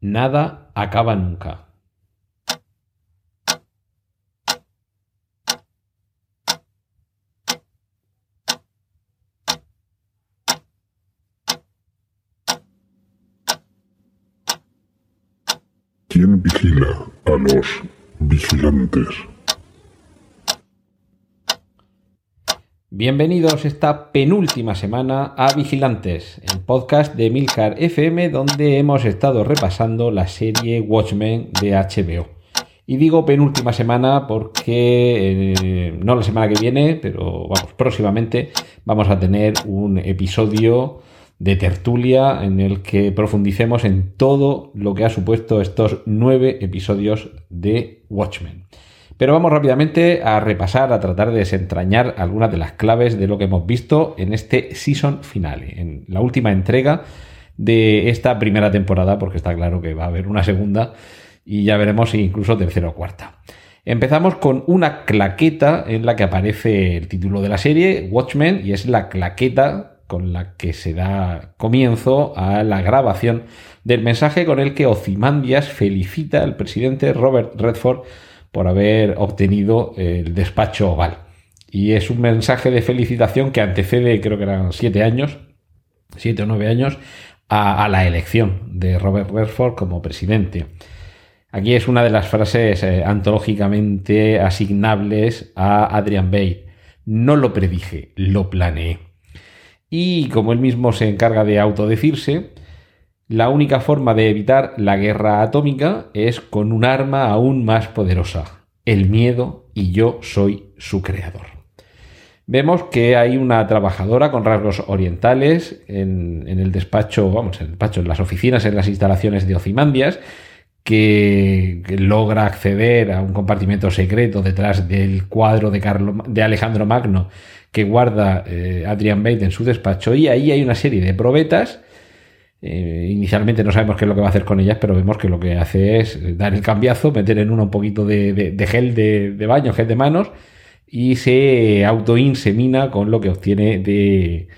Nada acaba nunca. ¿Quién vigila a los vigilantes? Bienvenidos esta penúltima semana a Vigilantes, el podcast de Milcar FM donde hemos estado repasando la serie Watchmen de HBO. Y digo penúltima semana porque eh, no la semana que viene, pero vamos, próximamente vamos a tener un episodio de tertulia en el que profundicemos en todo lo que ha supuesto estos nueve episodios de Watchmen. Pero vamos rápidamente a repasar, a tratar de desentrañar algunas de las claves de lo que hemos visto en este season finale, en la última entrega de esta primera temporada, porque está claro que va a haber una segunda y ya veremos si incluso tercera o cuarta. Empezamos con una claqueta en la que aparece el título de la serie, Watchmen, y es la claqueta con la que se da comienzo a la grabación del mensaje con el que Ozymandias felicita al presidente Robert Redford por haber obtenido el despacho oval. Y es un mensaje de felicitación que antecede, creo que eran siete años, siete o nueve años, a, la elección de Robert Redford como presidente. Aquí es una de las frases eh, antológicamente asignables a Adrian Bate. No lo predije, lo planeé. Y como él mismo se encarga de autodecirse, la única forma de evitar la guerra atómica es con un arma aún más poderosa, el miedo, y yo soy su creador. Vemos que hay una trabajadora con rasgos orientales en, el despacho, vamos, en el despacho, en las oficinas, en las instalaciones de Ocimandias, que, logra acceder a un compartimento secreto detrás del cuadro de, de Alejandro Magno que guarda eh, Adrian Bate en su despacho, y ahí hay una serie de probetas eh, inicialmente no sabemos qué es lo que va a hacer con ellas, pero vemos que lo que hace es dar el cambiazo, meter en uno un poquito de, gel de, baño, gel de manos, y se autoinsemina con lo que obtiene de,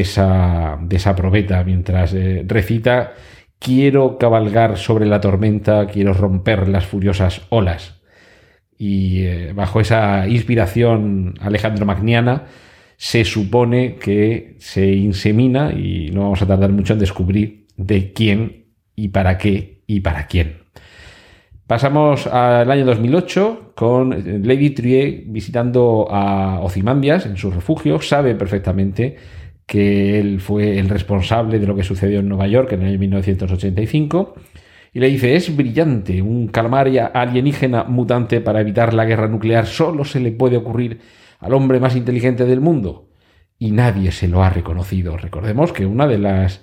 esa, de esa probeta mientras eh, recita quiero cabalgar sobre la tormenta, quiero romper las furiosas olas. Y eh, bajo esa inspiración alejandro magniana, se supone que se insemina y no vamos a tardar mucho en descubrir de quién y para qué y para quién. Pasamos al año 2008 con Lady Trier visitando a Ozymandias en su refugio. Sabe perfectamente que él fue el responsable de lo que sucedió en Nueva York en el año 1985. Y le dice, es brillante, un calamaria alienígena mutante para evitar la guerra nuclear solo se le puede ocurrir al hombre más inteligente del mundo y nadie se lo ha reconocido. Recordemos que una de las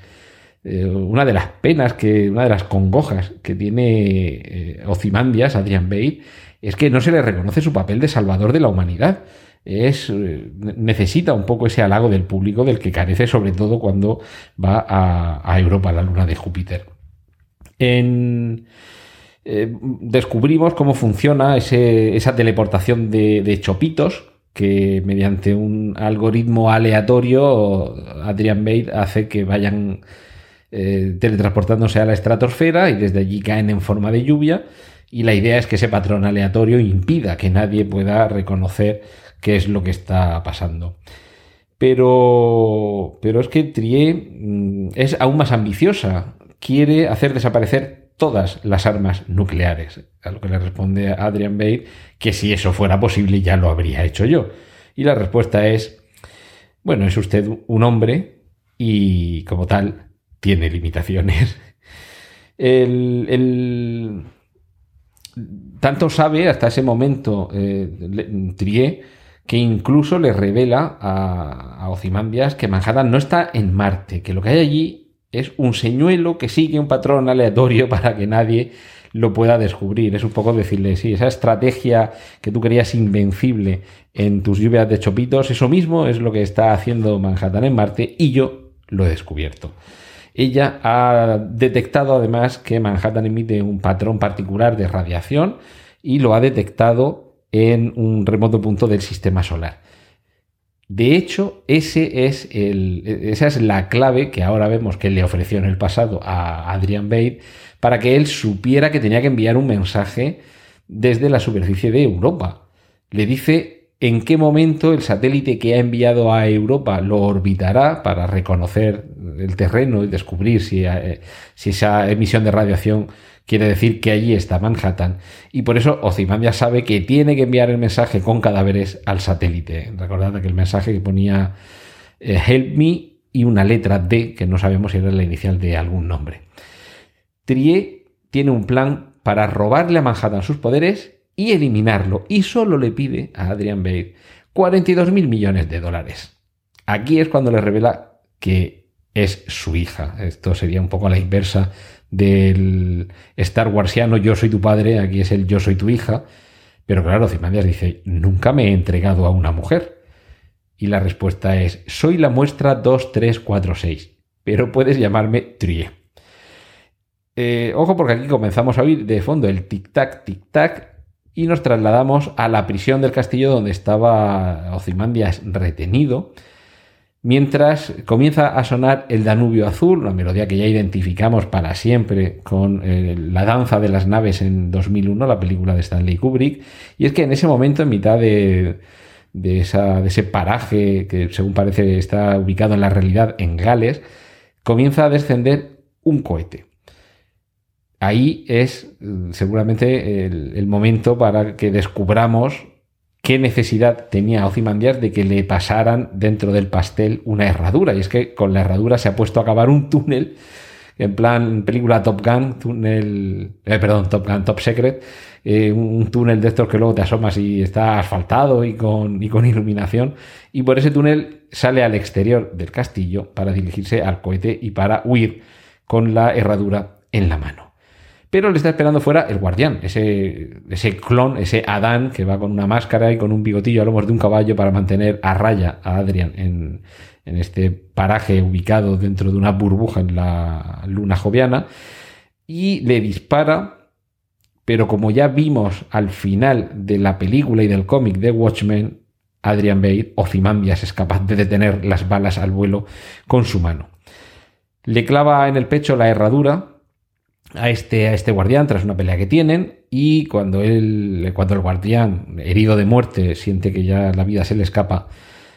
eh, una de las penas que una de las congojas que tiene eh, Ozymandias, Adrian Bate, es que no se le reconoce su papel de salvador de la humanidad. Es, eh, necesita un poco ese halago del público del que carece sobre todo cuando va a, Europa, a la luna de Júpiter. descubrimos cómo funciona esa teleportación de chopitos, que mediante un algoritmo aleatorio Adrian Bate hace que vayan eh, teletransportándose a la estratosfera y desde allí caen en forma de lluvia y la idea es que ese patrón aleatorio impida que nadie pueda reconocer qué es lo que está pasando. Pero, pero es que Trier mm, es aún más ambiciosa. Quiere hacer desaparecer todas las armas nucleares. A lo que le responde Adrian Bate que si eso fuera posible ya lo habría hecho yo. Y la respuesta es, bueno, es usted un hombre y como tal tiene limitaciones. El, tanto sabe hasta ese momento eh, Trier que incluso le revela a, a que Manhattan no está en Marte, que lo que hay allí Es un señuelo que sigue un patrón aleatorio para que nadie lo pueda descubrir. Es un poco decirle, sí, esa estrategia que tú querías invencible en tus lluvias de chopitos, eso mismo es lo que está haciendo Manhattan en Marte y yo lo he descubierto. Ella ha detectado además que Manhattan emite un patrón particular de radiación y lo ha detectado en un remoto punto del sistema solar. De hecho, esa es la clave que ahora vemos que le ofreció en el pasado a Adrian Bate para que él supiera que tenía que enviar un mensaje desde la superficie de Europa. Le dice en qué momento el satélite que ha enviado a Europa lo orbitará para reconocer el terreno y descubrir si, eh, si esa emisión de radiación quiere decir que allí está Manhattan. Y por eso Ozymandias sabe que tiene que enviar el mensaje con cadáveres al satélite. Recordad que el mensaje que ponía eh, Help Me y una letra D, que no sabemos si era la inicial de algún nombre. Trier tiene un plan para robarle a Manhattan sus poderes y eliminarlo. Y solo le pide a Adrian Bate 42 mil millones de dólares. Aquí es cuando le revela que es su hija. Esto sería un poco la inversa del Star Warsiano yo soy tu padre, aquí es el yo soy tu hija. Pero claro, Cimandias dice, nunca me he entregado a una mujer. Y la respuesta es, soy la muestra 2346, pero puedes llamarme Trie. Eh, ojo porque aquí comenzamos a oír de fondo el tic-tac, tic-tac y nos trasladamos a la prisión del castillo donde estaba Ozymandias retenido Mientras comienza a sonar el Danubio Azul, una melodía que ya identificamos para siempre con eh, la danza de las naves en 2001, la película de Stanley Kubrick, y es que en ese momento, en mitad de, ese paraje que según parece está ubicado en la realidad en Gales, comienza a descender un cohete. Ahí es mm, seguramente el momento para que descubramos qué necesidad tenía Ozymandias de que le pasaran dentro del pastel una herradura. Y es que con la herradura se ha puesto a acabar un túnel, en plan película Top Gun, túnel, eh, perdón, Top Gun, Top Secret, eh, un túnel de estos que luego te asomas y está asfaltado y con, y con iluminación. Y por ese túnel sale al exterior del castillo para dirigirse al cohete y para huir con la herradura en la mano. Pero le está esperando fuera el guardián, ese, ese clon, ese Adán que va con una máscara y con un bigotillo a lomos de un caballo para mantener a raya a Adrian en, en este paraje ubicado dentro de una burbuja en la luna joviana. Y le dispara, pero como ya vimos al final de la película y del cómic de Watchmen, Adrian Bate, Ozymandias, es capaz de detener las balas al vuelo con su mano. Le clava en el pecho la herradura, a este, a este guardián tras una pelea que tienen y cuando, él, cuando el guardián, herido de muerte, siente que ya la vida se le escapa,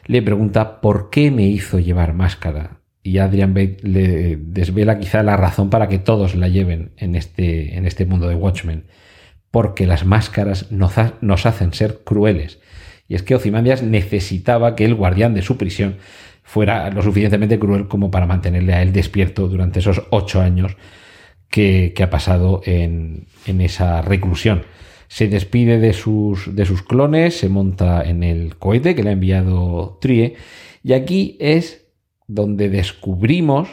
le pregunta por qué me hizo llevar máscara. Y Adrian Bate le desvela quizá la razón para que todos la lleven en este, en este mundo de Watchmen. Porque las máscaras nos, nos hacen ser crueles. Y es que Ozymandias necesitaba que el guardián de su prisión fuera lo suficientemente cruel como para mantenerle a él despierto durante esos ocho años que, ha pasado en, esa reclusión. Se despide de sus, de sus clones, se monta en el cohete que le ha enviado Trie, y aquí es donde descubrimos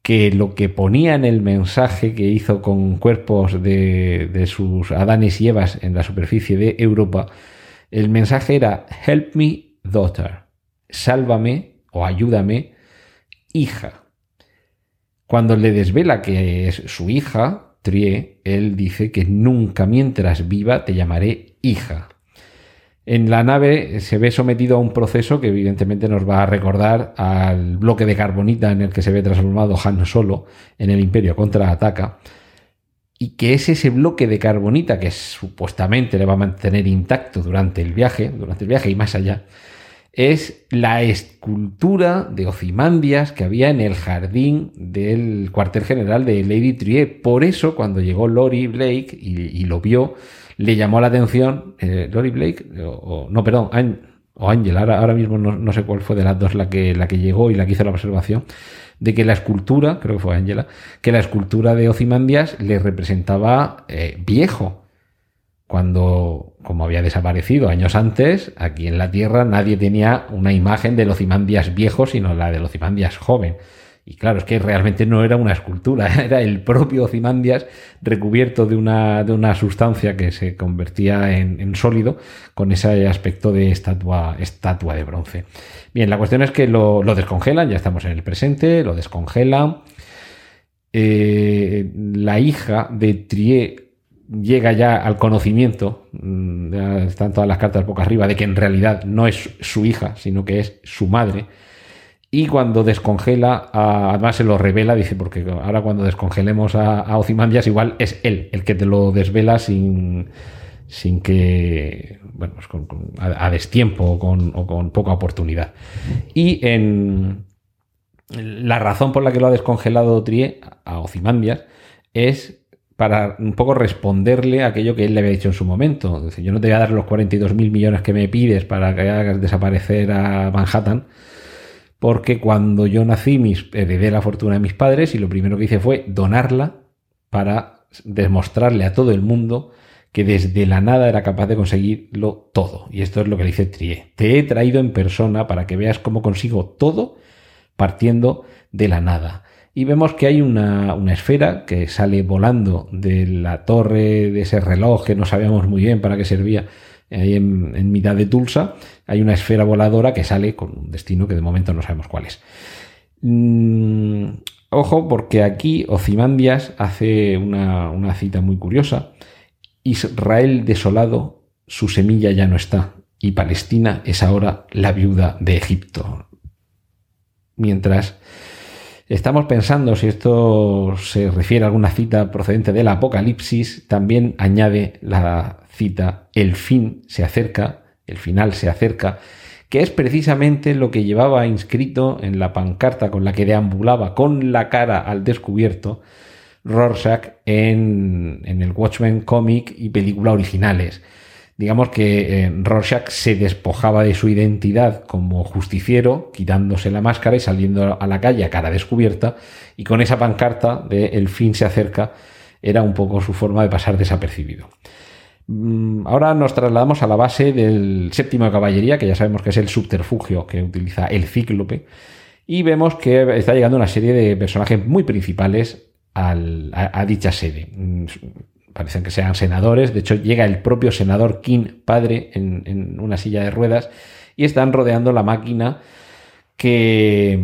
que lo que ponía en el mensaje que hizo con cuerpos de, de, sus Adanes y Evas en la superficie de Europa, el mensaje era Help me, daughter, sálvame o ayúdame, hija. Cuando le desvela que es su hija, Trie, él dice que nunca mientras viva te llamaré hija. En la nave se ve sometido a un proceso que evidentemente nos va a recordar al bloque de carbonita en el que se ve transformado Han Solo en el Imperio contra Ataca. Y que es ese bloque de carbonita que supuestamente le va a mantener intacto durante el viaje, durante el viaje y más allá, es la escultura de Ozymandias que había en el jardín del cuartel general de Lady Trier. Por eso, cuando llegó Lori Blake y, lo vio, le llamó la atención. Eh, Lori Blake, o, no, perdón, o Angel, ahora, mismo no, sé cuál fue de las dos la que, la que llegó y la que hizo la observación, de que la escultura, creo que fue Angela, que la escultura de Ozymandias le representaba eh, viejo cuando, como había desaparecido años antes, aquí en la Tierra nadie tenía una imagen de Ocimandias viejo, sino la de Ocimandias joven. Y claro, es que realmente no era una escultura, era el propio Ozymandias recubierto de una, de una sustancia que se convertía en, sólido con ese aspecto de estatua, estatua de bronce. Bien, la cuestión es que lo, descongelan, ya estamos en el presente, lo descongelan. Eh, la hija de Trier llega ya al conocimiento, mm, están todas las cartas poco arriba, de que en realidad no es su hija, sino que es su madre y cuando descongela, además se lo revela, dice, porque ahora cuando descongelemos a, a Ozymandias, igual es él el que te lo desvela sin, sin que, bueno, pues a, destiempo o con, poca oportunidad. Y en la razón por la que lo ha descongelado Trié a Ozymandias es para un poco responderle a aquello que él le había dicho en su momento. Yo no te voy a dar los 42 mil millones que me pides para que hagas desaparecer a Manhattan, porque cuando yo nací mis, heredé la fortuna de mis padres y lo primero que hice fue donarla para demostrarle a todo el mundo que desde la nada era capaz de conseguirlo todo. Y esto es lo que le dice Trié. Te he traído en persona para que veas cómo consigo todo partiendo de la nada. Y vemos que hay una, una, esfera que sale volando de la torre de ese reloj que no sabíamos muy bien para qué servía ahí en, mitad de Tulsa, hay una esfera voladora que sale con un destino que de momento no sabemos cuál es. Mm, ojo, porque aquí Ocimandias hace una, una cita muy curiosa. Israel desolado, su semilla ya no está, y Palestina es ahora la viuda de Egipto. Mientras estamos pensando si esto se refiere a alguna cita procedente del Apocalipsis, también añade la cita, el fin se acerca, el final se acerca, que es precisamente lo que llevaba inscrito en la pancarta con la que deambulaba con la cara al descubierto Rorschach en, el Watchmen cómic y película originales. Digamos que eh, Rorschach se despojaba de su identidad como justiciero, quitándose la máscara y saliendo a la calle a cara descubierta, y con esa pancarta de El fin se acerca era un poco su forma de pasar desapercibido. Mm, ahora nos trasladamos a la base del séptimo de caballería, que ya sabemos que es el subterfugio que utiliza el cíclope, y vemos que está llegando una serie de personajes muy principales a, dicha sede. Parecen que sean senadores, de hecho llega el propio senador King padre en, una silla de ruedas y están rodeando la máquina que,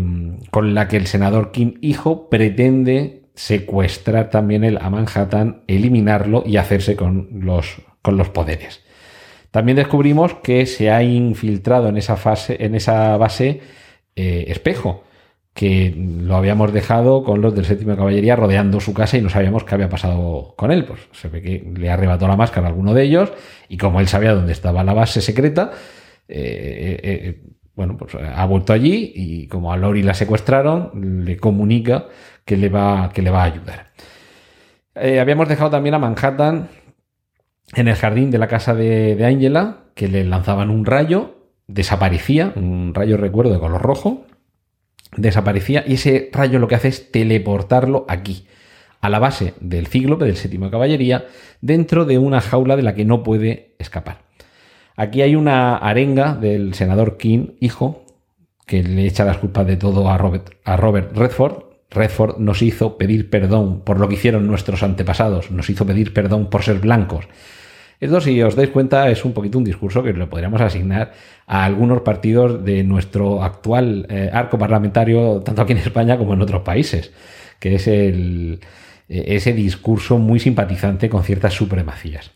con la que el senador King hijo pretende secuestrar también el, a Manhattan, eliminarlo y hacerse con los con los poderes. También descubrimos que se ha infiltrado en esa, fase, en esa base eh, espejo, que lo habíamos dejado con los del séptimo de caballería rodeando su casa y no sabíamos qué había pasado con él. Pues se ve que le arrebató la máscara a alguno de ellos y como él sabía dónde estaba la base secreta, eh, eh, bueno, pues ha vuelto allí y como a Lori la secuestraron, le comunica que le va, que le va a ayudar. habíamos dejado también a Manhattan en el jardín de la casa de, Angela, que le lanzaban un rayo, desaparecía, un rayo recuerdo de color rojo, desaparecía y ese rayo lo que hace es teleportarlo aquí, a la base del cíclope del séptimo de caballería, dentro de una jaula de la que no puede escapar. Aquí hay una arenga del senador King, hijo, que le echa las culpas de todo a Robert, a Robert Redford. Redford nos hizo pedir perdón por lo que hicieron nuestros antepasados, nos hizo pedir perdón por ser blancos. Esto, si os dais cuenta, es un poquito un discurso que le podríamos asignar a algunos partidos de nuestro actual eh, arco parlamentario, tanto aquí en España como en otros países, que es eh, ese discurso muy simpatizante con ciertas supremacías.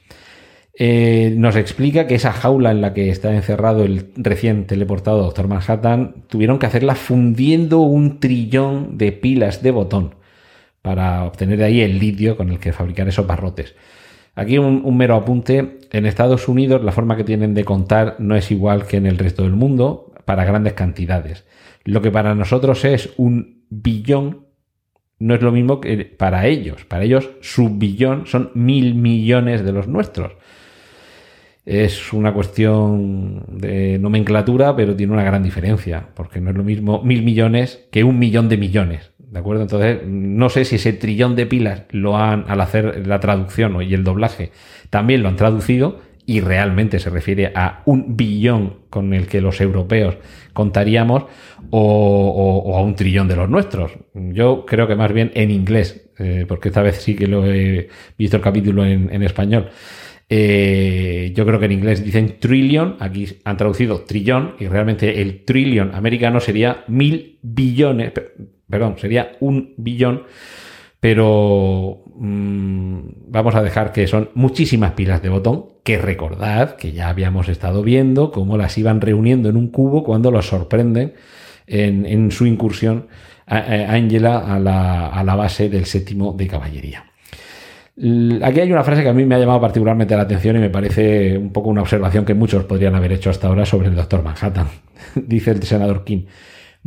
Eh, nos explica que esa jaula en la que está encerrado el recién teleportado Doctor Manhattan tuvieron que hacerla fundiendo un trillón de pilas de botón para obtener de ahí el litio con el que fabricar esos barrotes. Aquí un, mero apunte. En Estados Unidos la forma que tienen de contar no es igual que en el resto del mundo para grandes cantidades. Lo que para nosotros es un billón no es lo mismo que para ellos. Para ellos su billón son mil millones de los nuestros. Es una cuestión de nomenclatura, pero tiene una gran diferencia, porque no es lo mismo mil millones que un millón de millones. ¿De acuerdo? Entonces, no sé si ese trillón de pilas lo han, al hacer la traducción y el doblaje, también lo han traducido y realmente se refiere a un billón con el que los europeos contaríamos o, a un trillón de los nuestros. Yo creo que más bien en inglés, eh, porque esta vez sí que lo he visto el capítulo en, español. Eh, yo creo que en inglés dicen trillion, aquí han traducido trillón, y realmente el trillion americano sería mil billones, perdón, sería un billón, pero mm, vamos a dejar que son muchísimas pilas de botón, que recordad que ya habíamos estado viendo cómo las iban reuniendo en un cubo cuando los sorprenden en, su incursión a Angela a la, a la base del séptimo de caballería. Aquí hay una frase que a mí me ha llamado particularmente la atención y me parece un poco una observación que muchos podrían haber hecho hasta ahora sobre el doctor Manhattan. Dice el senador King.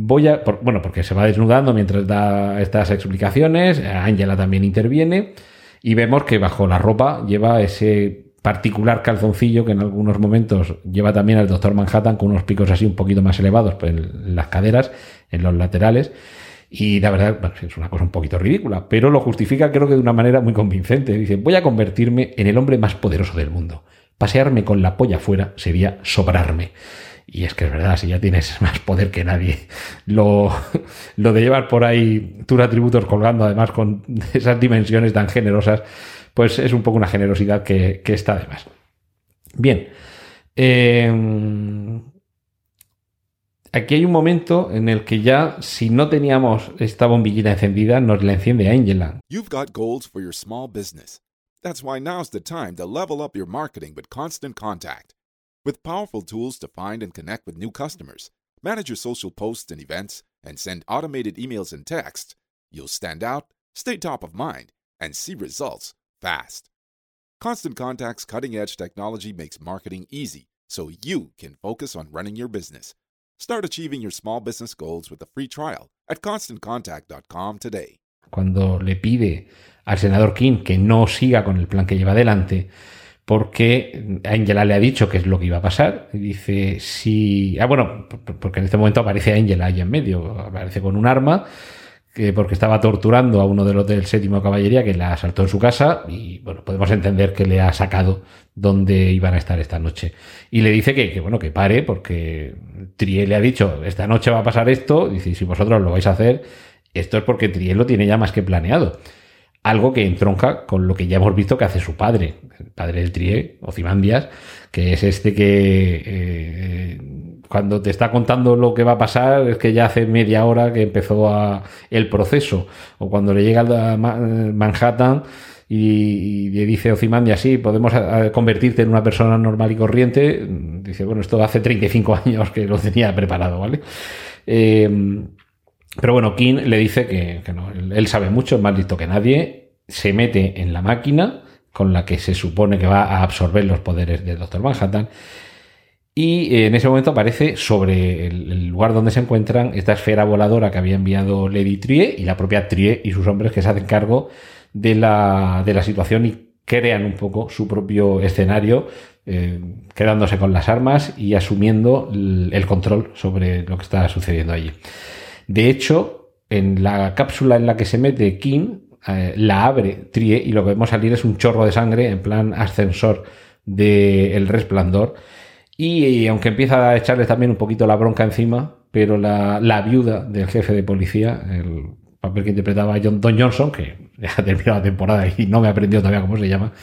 Voy a, bueno, porque se va desnudando mientras da estas explicaciones, Angela también interviene y vemos que bajo la ropa lleva ese particular calzoncillo que en algunos momentos lleva también el Doctor Manhattan con unos picos así un poquito más elevados pues, en las caderas, en los laterales. Y la verdad, es una cosa un poquito ridícula, pero lo justifica creo que de una manera muy convincente. Dice, voy a convertirme en el hombre más poderoso del mundo. Pasearme con la polla fuera sería sobrarme. Y es que es verdad, si ya tienes más poder que nadie, lo, lo de llevar por ahí tus atributos colgando, además con esas dimensiones tan generosas, pues es un poco una generosidad que, está de más. Bien. Em, aquí hay un momento en el que ya, si no teníamos esta bombillita encendida, nos la enciende Angela. You've got goals for your small business. That's why now's the time to level up your marketing with Constant Contact. With powerful tools to find and connect with new customers, manage your social posts and events, and send automated emails and texts, you'll stand out, stay top of mind, and see results fast. Constant Contact's cutting edge technology makes marketing easy so you can focus on running your business. Start achieving your small business goals with a free trial at constantcontact.com today. Cuando le pide al senador King que no siga con el plan que lleva adelante, porque Angela le ha dicho qué es lo que iba a pasar. Y dice, si. Ah, bueno, porque en este momento aparece Angela ahí en medio, aparece con un arma porque estaba torturando a uno de los del séptimo caballería que la asaltó en su casa y bueno, podemos entender que le ha sacado dónde iban a estar esta noche. Y le dice que, bueno, que pare porque Trié le ha dicho, esta noche va a pasar esto, dice, si vosotros lo vais a hacer, esto es porque Trié lo tiene ya más que planeado. Algo que entronca con lo que ya hemos visto que hace su padre, el padre del Trié, Ocimandias, que es este que eh, cuando te está contando lo que va a pasar es que ya hace media hora que empezó el proceso. O cuando le llega a Manhattan y, le dice Ocimandia, sí, podemos convertirte en una persona normal y corriente, dice, bueno, esto hace 35 años que lo tenía preparado, ¿vale? Pero bueno, King le dice que, no, él sabe mucho, es más listo que nadie, se mete en la máquina con la que se supone que va a absorber los poderes del Doctor Manhattan y eh, en ese momento aparece sobre el, lugar donde se encuentran esta esfera voladora que había enviado Lady Trie y la propia Trie y sus hombres que se hacen cargo de la, situación y crean un poco su propio escenario, eh, quedándose con las armas y asumiendo el, control sobre lo que está sucediendo allí. De hecho, en la cápsula en la que se mete King, eh, la abre Trie y lo que vemos salir es un chorro de sangre en plan ascensor del El resplandor. Y, aunque empieza a echarle también un poquito la bronca encima, pero la, viuda del jefe de policía, el papel que interpretaba John, Don Johnson, que ya ha terminado la temporada y no me aprendió todavía cómo se llama,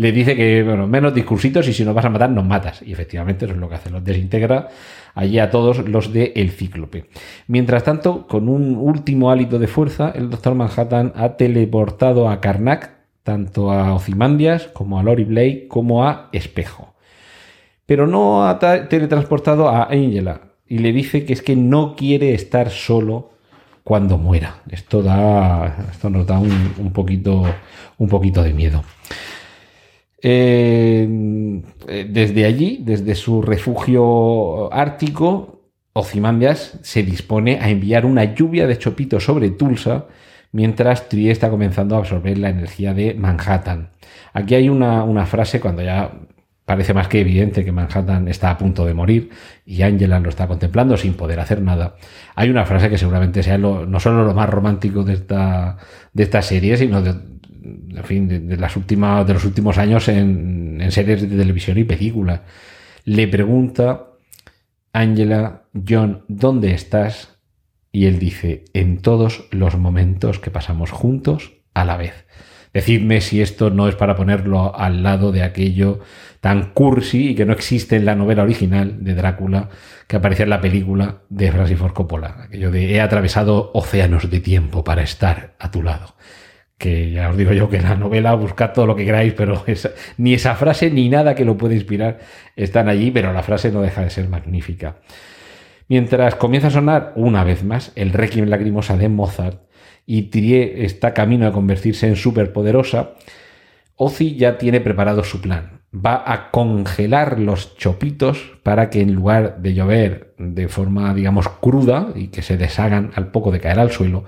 le dice que, menos discursitos y si nos vas a matar, nos matas. Y efectivamente eso es lo que hace, los desintegra allí a todos los de El Cíclope. Mientras tanto, con un último hálito de fuerza, el Doctor Manhattan ha teleportado a Karnak, tanto a Ozymandias como a Lori Blake como a Espejo pero no ha teletransportado a Angela y le dice que es que no quiere estar solo cuando muera. Esto da, esto nos da un, poquito, un poquito de miedo. Eh, desde allí, desde su refugio ártico, Ozymandias se dispone a enviar una lluvia de chopitos sobre Tulsa, mientras Trieste está comenzando a absorber la energía de Manhattan. Aquí hay una, una frase cuando ya Parece más que evidente que Manhattan está a punto de morir y Angela lo está contemplando sin poder hacer nada. Hay una frase que seguramente sea no solo lo más romántico de esta, de esta serie, sino de, en fin, de, las últimas, de los últimos años en, en series de televisión y películas. Le pregunta Angela, John, ¿dónde estás? Y él dice, en todos los momentos que pasamos juntos a la vez. Decidme si esto no es para ponerlo al lado de aquello tan cursi y que no existe en la novela original de Drácula que aparecía en la película de Francis Ford Coppola. Aquello de he atravesado océanos de tiempo para estar a tu lado. Que ya os digo yo que en la novela buscad todo lo que queráis, pero ni esa frase ni nada que lo pueda inspirar están allí, pero la frase no deja de ser magnífica. Mientras comienza a sonar una vez más el Requiem Lacrimosa de Mozart, y Trier está camino a convertirse en superpoderosa, Ozzy ya tiene preparado su plan. Va a congelar los chopitos para que en lugar de llover de forma, digamos, cruda y que se deshagan al poco de caer al suelo,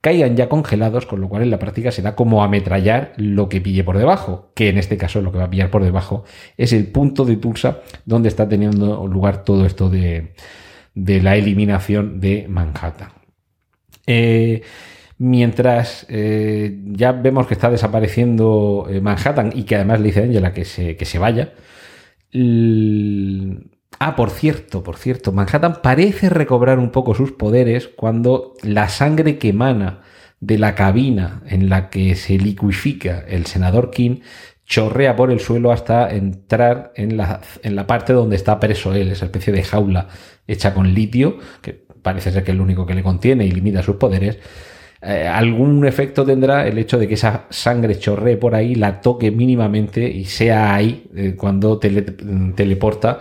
caigan ya congelados, con lo cual en la práctica será como ametrallar lo que pille por debajo, que en este caso lo que va a pillar por debajo es el punto de Tulsa donde está teniendo lugar todo esto de, de la eliminación de Manhattan. Eh, mientras eh, ya vemos que está desapareciendo eh, Manhattan y que además le dice a Angela que se, que se vaya. Ah, por cierto, por cierto, Manhattan parece recobrar un poco sus poderes cuando la sangre que emana de la cabina en la que se liquifica el senador King chorrea por el suelo hasta entrar en la, en la parte donde está preso él, esa especie de jaula hecha con litio, que parece ser que es el único que le contiene y limita sus poderes. Eh, algún efecto tendrá el hecho de que esa sangre chorree por ahí, la toque mínimamente y sea ahí eh, cuando teleporta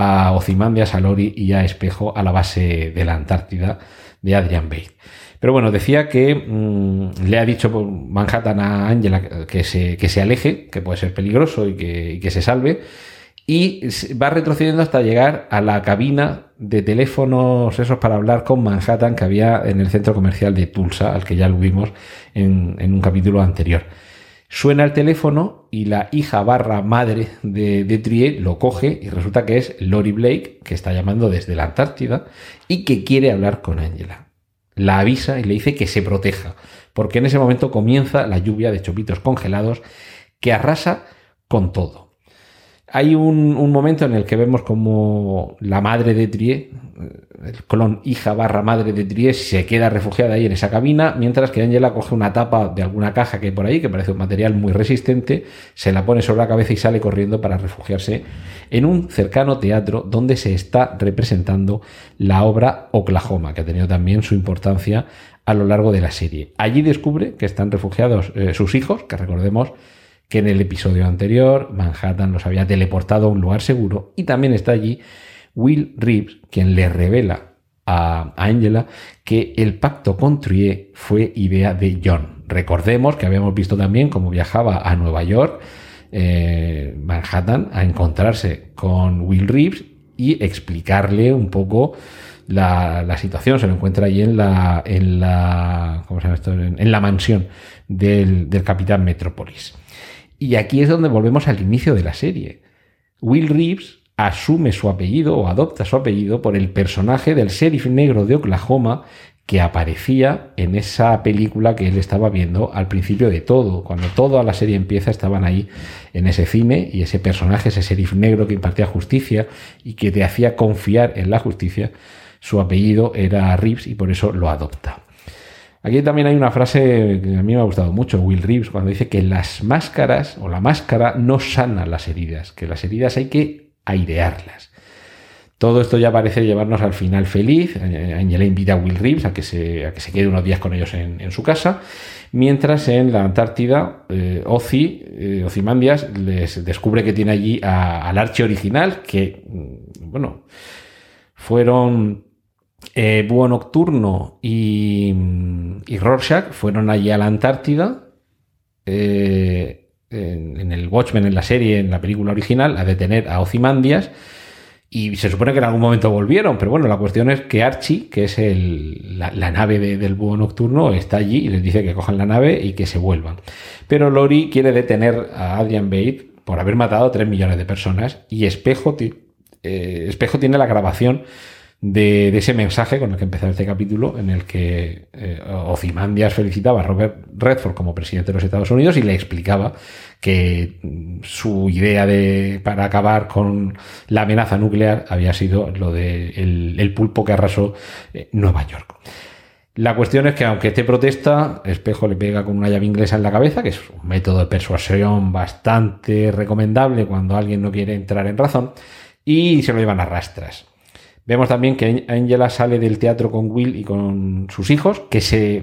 a Ozymandias, a y a Espejo a la base de la Antártida de Adrian Bate. Pero bueno, decía que mm, le ha dicho Manhattan a Angela que se, que se aleje, que puede ser peligroso y que, que se salve y va retrocediendo hasta llegar a la cabina de teléfonos esos para hablar con Manhattan que había en el centro comercial de Tulsa, al que ya lo vimos en, un capítulo anterior. Suena el teléfono y la hija barra madre de, de Trier lo coge y resulta que es Lori Blake, que está llamando desde la Antártida y que quiere hablar con Angela. La avisa y le dice que se proteja, porque en ese momento comienza la lluvia de chopitos congelados que arrasa con todo. Hay un, momento en el que vemos como la madre de Trier, el clon hija barra madre de Trier, se queda refugiada ahí en esa cabina, mientras que Angela coge una tapa de alguna caja que hay por ahí, que parece un material muy resistente, se la pone sobre la cabeza y sale corriendo para refugiarse en un cercano teatro donde se está representando la obra Oklahoma, que ha tenido también su importancia a lo largo de la serie. Allí descubre que están refugiados eh, sus hijos, que recordemos que en el episodio anterior Manhattan los había teleportado a un lugar seguro y también está allí Will Reeves, quien le revela a Angela que el pacto con Trier fue idea de John. Recordemos que habíamos visto también cómo viajaba a Nueva York, eh, Manhattan, a encontrarse con Will Reeves y explicarle un poco la, situación. Se lo encuentra allí en la, en la, mansión del, del capitán Metropolis. Y aquí es donde volvemos al inicio de la serie. Will Reeves asume su apellido o adopta su apellido por el personaje del sheriff negro de Oklahoma que aparecía en esa película que él estaba viendo al principio de todo. Cuando toda la serie empieza estaban ahí en ese cine y ese personaje, ese sheriff negro que impartía justicia y que te hacía confiar en la justicia, su apellido era Reeves y por eso lo adopta. Aquí también hay una frase que a mí me ha gustado mucho, Will Reeves, cuando dice que las máscaras o la máscara no sana las heridas, que las heridas hay que airearlas. Todo esto ya parece llevarnos al final feliz. Eh, Angela invita a Will Reeves a que se, a que se quede unos días con ellos en, su casa, mientras en la Antártida eh, Ozzy, eh, Ozymandias les descubre que tiene allí al arche original, que, mm, bueno, fueron eh, Búho Nocturno y, Rorschach fueron allí a la Antártida, eh, en, el Watchmen, en la serie, en la película original, a detener a Ozymandias. Y se supone que en algún momento volvieron, pero bueno, la cuestión es que Archie, que es la, nave del búho nocturno, está allí y les dice que cojan la nave y que se vuelvan. Pero Lori quiere detener a Adrian Bate por haber matado a 3 millones de personas y Espejo, eh, Espejo tiene la grabación de, ese mensaje con el que empezaba este capítulo, en el que eh, felicitaba a Robert Redford como presidente de los Estados Unidos y le explicaba que su idea de, para acabar con la amenaza nuclear había sido lo de el, pulpo que arrasó eh, Nueva York. La cuestión es que aunque esté protesta, Espejo le pega con una llave inglesa en la cabeza, que es un método de persuasión bastante recomendable cuando alguien no quiere entrar en razón, y se lo llevan a rastras. Vemos también que Angela sale del teatro con Will y con sus hijos, que se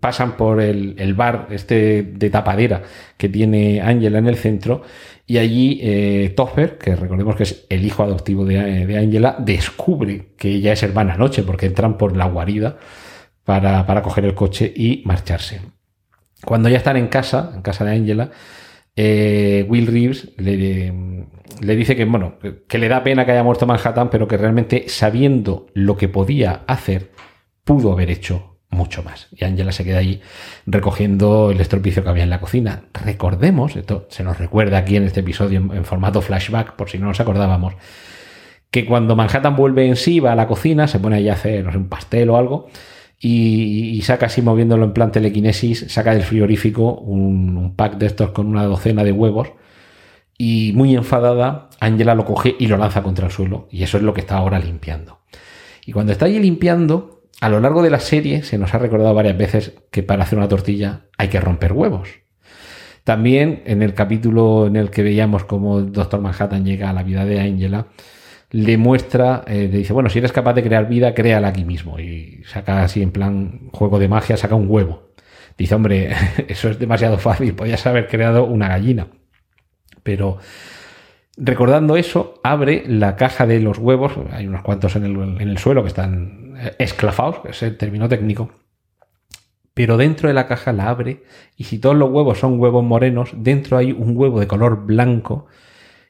pasan por el, bar este de tapadera que tiene Angela en el centro, y allí eh, Topher, que recordemos que es el hijo adoptivo de, de Angela, descubre que ella es hermana noche, porque entran por la guarida para, coger el coche y marcharse. Cuando ya están en casa, en casa de Angela, eh, Will Reeves le, dice que, bueno, que le da pena que haya muerto Manhattan, pero que realmente sabiendo lo que podía hacer, pudo haber hecho mucho más. Y Angela se queda ahí recogiendo el estropicio que había en la cocina. Recordemos, esto se nos recuerda aquí en este episodio en, formato flashback, por si no nos acordábamos, que cuando Manhattan vuelve en sí, va a la cocina, se pone ahí a hacer un pastel o algo, y, saca así moviéndolo en plan telequinesis, saca del frigorífico un, pack de estos con una docena de huevos y muy enfadada, Angela lo coge y lo lanza contra el suelo y eso es lo que está ahora limpiando. Y cuando está ahí limpiando, a lo largo de la serie se nos ha recordado varias veces que para hacer una tortilla hay que romper huevos. También en el capítulo en el que veíamos cómo el Doctor Manhattan llega a la vida de Angela, le muestra, eh, le dice, bueno, si eres capaz de crear vida, créala aquí mismo. Y saca así en plan juego de magia, saca un huevo. Dice, hombre, eso es demasiado fácil, podías haber creado una gallina. Pero recordando eso, abre la caja de los huevos, hay unos cuantos en el, en el suelo que están esclafados, que es el término técnico. Pero dentro de la caja la abre y si todos los huevos son huevos morenos, dentro hay un huevo de color blanco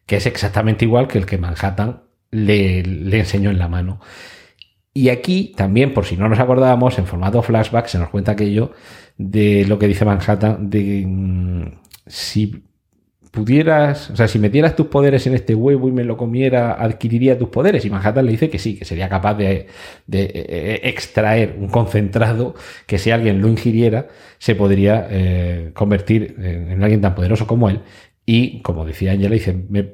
que es exactamente igual que el que Manhattan le, enseñó en la mano. Y aquí también, por si no nos acordábamos, en formato flashback se nos cuenta aquello de lo que dice Manhattan, de mm, si pudieras, o sea, si metieras tus poderes en este huevo y me lo comiera, adquiriría tus poderes. Y Manhattan le dice que sí, que sería capaz de, eh, extraer un concentrado que si alguien lo ingiriera, se podría eh, convertir en alguien tan poderoso como él y, como decía Angela, dice, me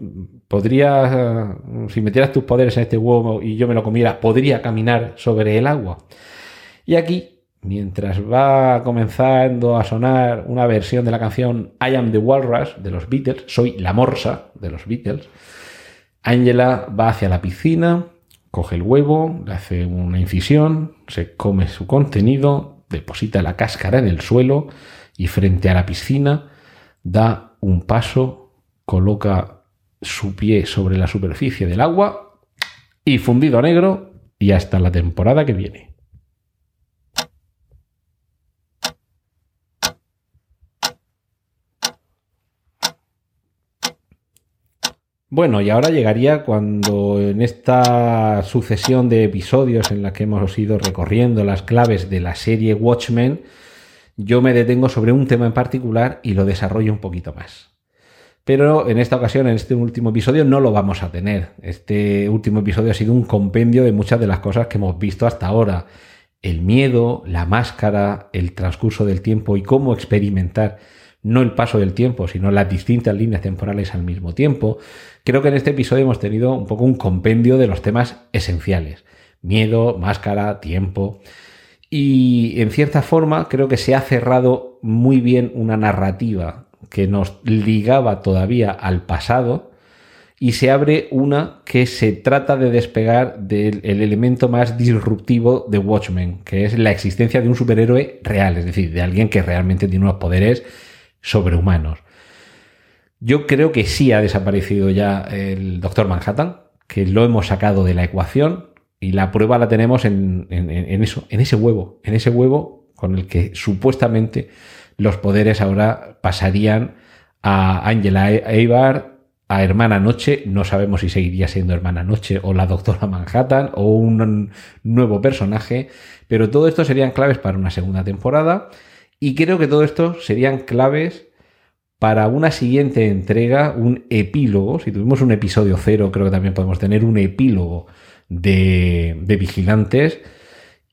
podría, si metieras tus poderes en este huevo y yo me lo comiera, podría caminar sobre el agua. Y aquí, mientras va comenzando a sonar una versión de la canción I am the Walrus de los Beatles, soy la morsa de los Beatles, Angela va hacia la piscina, coge el huevo, le hace una incisión, se come su contenido, deposita la cáscara en el suelo y frente a la piscina da un paso, coloca su pie sobre la superficie del agua y fundido a negro y hasta la temporada que viene. Bueno, y ahora llegaría cuando en esta sucesión de episodios en la que hemos ido recorriendo las claves de la serie Watchmen, yo me detengo sobre un tema en particular y lo desarrollo un poquito más. Pero en esta ocasión, en este último episodio, no lo vamos a tener. Este último episodio ha sido un compendio de muchas de las cosas que hemos visto hasta ahora. El miedo, la máscara, el transcurso del tiempo y cómo experimentar no el paso del tiempo, sino las distintas líneas temporales al mismo tiempo. Creo que en este episodio hemos tenido un poco un compendio de los temas esenciales. Miedo, máscara, tiempo y en cierta forma creo que se ha cerrado muy bien una narrativa que nos ligaba todavía al pasado y se abre una que se trata de despegar del elemento más disruptivo de Watchmen, que es la existencia de un superhéroe real, es decir, de alguien que realmente tiene unos poderes sobrehumanos. Yo creo que sí ha desaparecido ya el Doctor Manhattan, que lo hemos sacado de la ecuación, y la prueba la tenemos en, eso, en ese huevo, en ese huevo con el que supuestamente los poderes ahora pasarían a Angela Eibar, a Hermana Noche, no sabemos si seguiría siendo Hermana Noche o la Doctora Manhattan o un nuevo personaje, pero todo esto serían claves para una segunda temporada y creo que todo esto serían claves para una siguiente entrega, un epílogo, si tuvimos un episodio cero, creo que también podemos tener un epílogo de, vigilantes.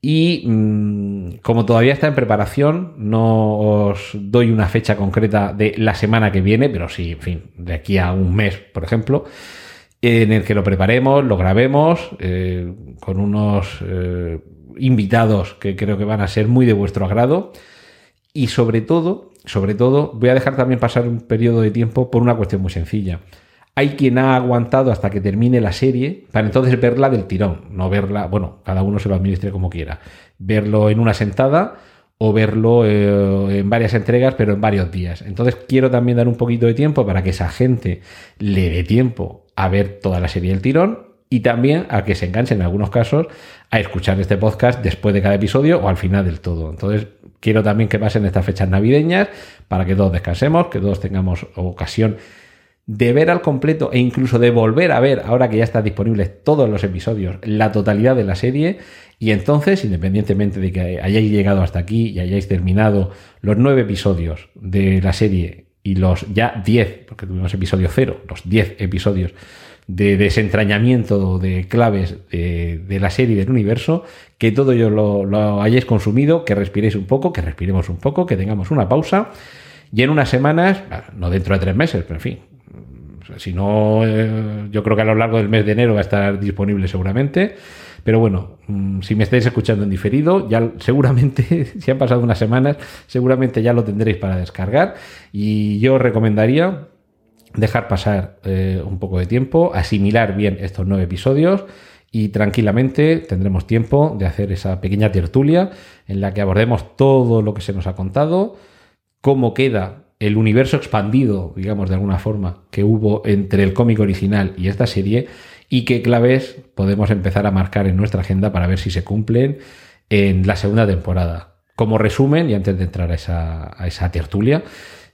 Y mm, como todavía está en preparación, no os doy una fecha concreta de la semana que viene, pero sí, en fin, de aquí a un mes, por ejemplo, en el que lo preparemos, lo grabemos, eh, con unos eh, invitados que creo que van a ser muy de vuestro agrado. Y sobre todo, sobre todo, voy a dejar también pasar un periodo de tiempo por una cuestión muy sencilla. Hay quien ha aguantado hasta que termine la serie para entonces verla del tirón, no verla, bueno, cada uno se lo administre como quiera, verlo en una sentada o verlo eh, en varias entregas, pero en varios días. Entonces quiero también dar un poquito de tiempo para que esa gente le dé tiempo a ver toda la serie del tirón y también a que se enganchen en algunos casos a escuchar este podcast después de cada episodio o al final del todo. Entonces quiero también que pasen estas fechas navideñas para que todos descansemos, que todos tengamos ocasión de ver al completo e incluso de volver a ver, ahora que ya están disponibles todos los episodios, la totalidad de la serie. Y entonces, independientemente de que hayáis llegado hasta aquí y hayáis terminado los nueve episodios de la serie y los ya diez, porque tuvimos episodio cero, los diez episodios de desentrañamiento de claves de, la serie del universo, que todo ello lo, lo hayáis consumido, que respiréis un poco, que respiremos un poco, que tengamos una pausa. Y en unas semanas, no dentro de tres meses, pero en fin, si no, eh, yo creo que a lo largo del mes de enero va a estar disponible seguramente. Pero bueno, mm, si me estáis escuchando en diferido, ya seguramente, si han pasado unas semanas, seguramente ya lo tendréis para descargar. Y yo os recomendaría dejar pasar eh, un poco de tiempo, asimilar bien estos nueve episodios y tranquilamente tendremos tiempo de hacer esa pequeña tertulia en la que abordemos todo lo que se nos ha contado, cómo queda el universo expandido, digamos de alguna forma, que hubo entre el cómic original y esta serie y qué claves podemos empezar a marcar en nuestra agenda para ver si se cumplen en la segunda temporada. Como resumen, y antes de entrar a esa, a esa tertulia,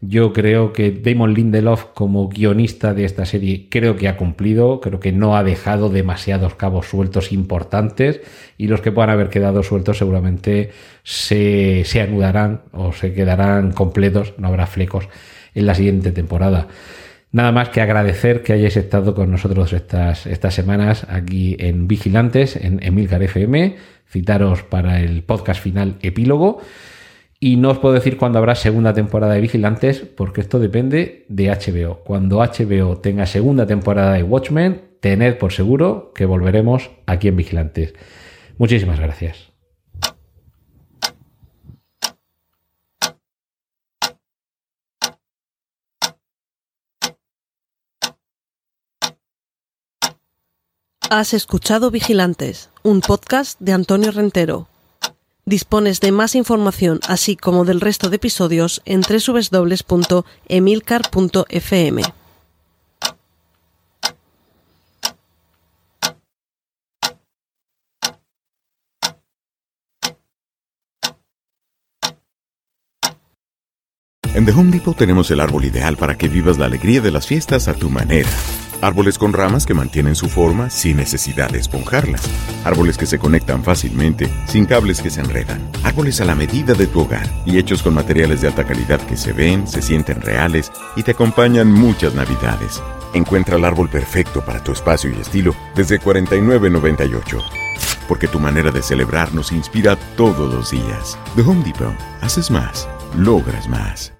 yo creo que Damon Lindelof como guionista de esta serie creo que ha cumplido, creo que no ha dejado demasiados cabos sueltos importantes y los que puedan haber quedado sueltos seguramente se, se anudarán o se quedarán completos, no habrá flecos en la siguiente temporada. Nada más que agradecer que hayáis estado con nosotros estas, estas semanas aquí en Vigilantes, en Emilcar FM, citaros para el podcast final epílogo. Y no os puedo decir cuándo habrá segunda temporada de Vigilantes, porque esto depende de HBO. Cuando HBO tenga segunda temporada de Watchmen, tened por seguro que volveremos aquí en Vigilantes. Muchísimas gracias. Has escuchado Vigilantes, un podcast de Antonio Rentero. Dispones de más información, así como del resto de episodios, en www.emilcar.fm. En The Home Depot tenemos el árbol ideal para que vivas la alegría de las fiestas a tu manera. Árboles con ramas que mantienen su forma sin necesidad de esponjarlas. Árboles que se conectan fácilmente, sin cables que se enredan. Árboles a la medida de tu hogar y hechos con materiales de alta calidad que se ven, se sienten reales y te acompañan muchas navidades. Encuentra el árbol perfecto para tu espacio y estilo desde 49.98. Porque tu manera de celebrar nos inspira todos los días. The Home Depot. Haces más. Logras más.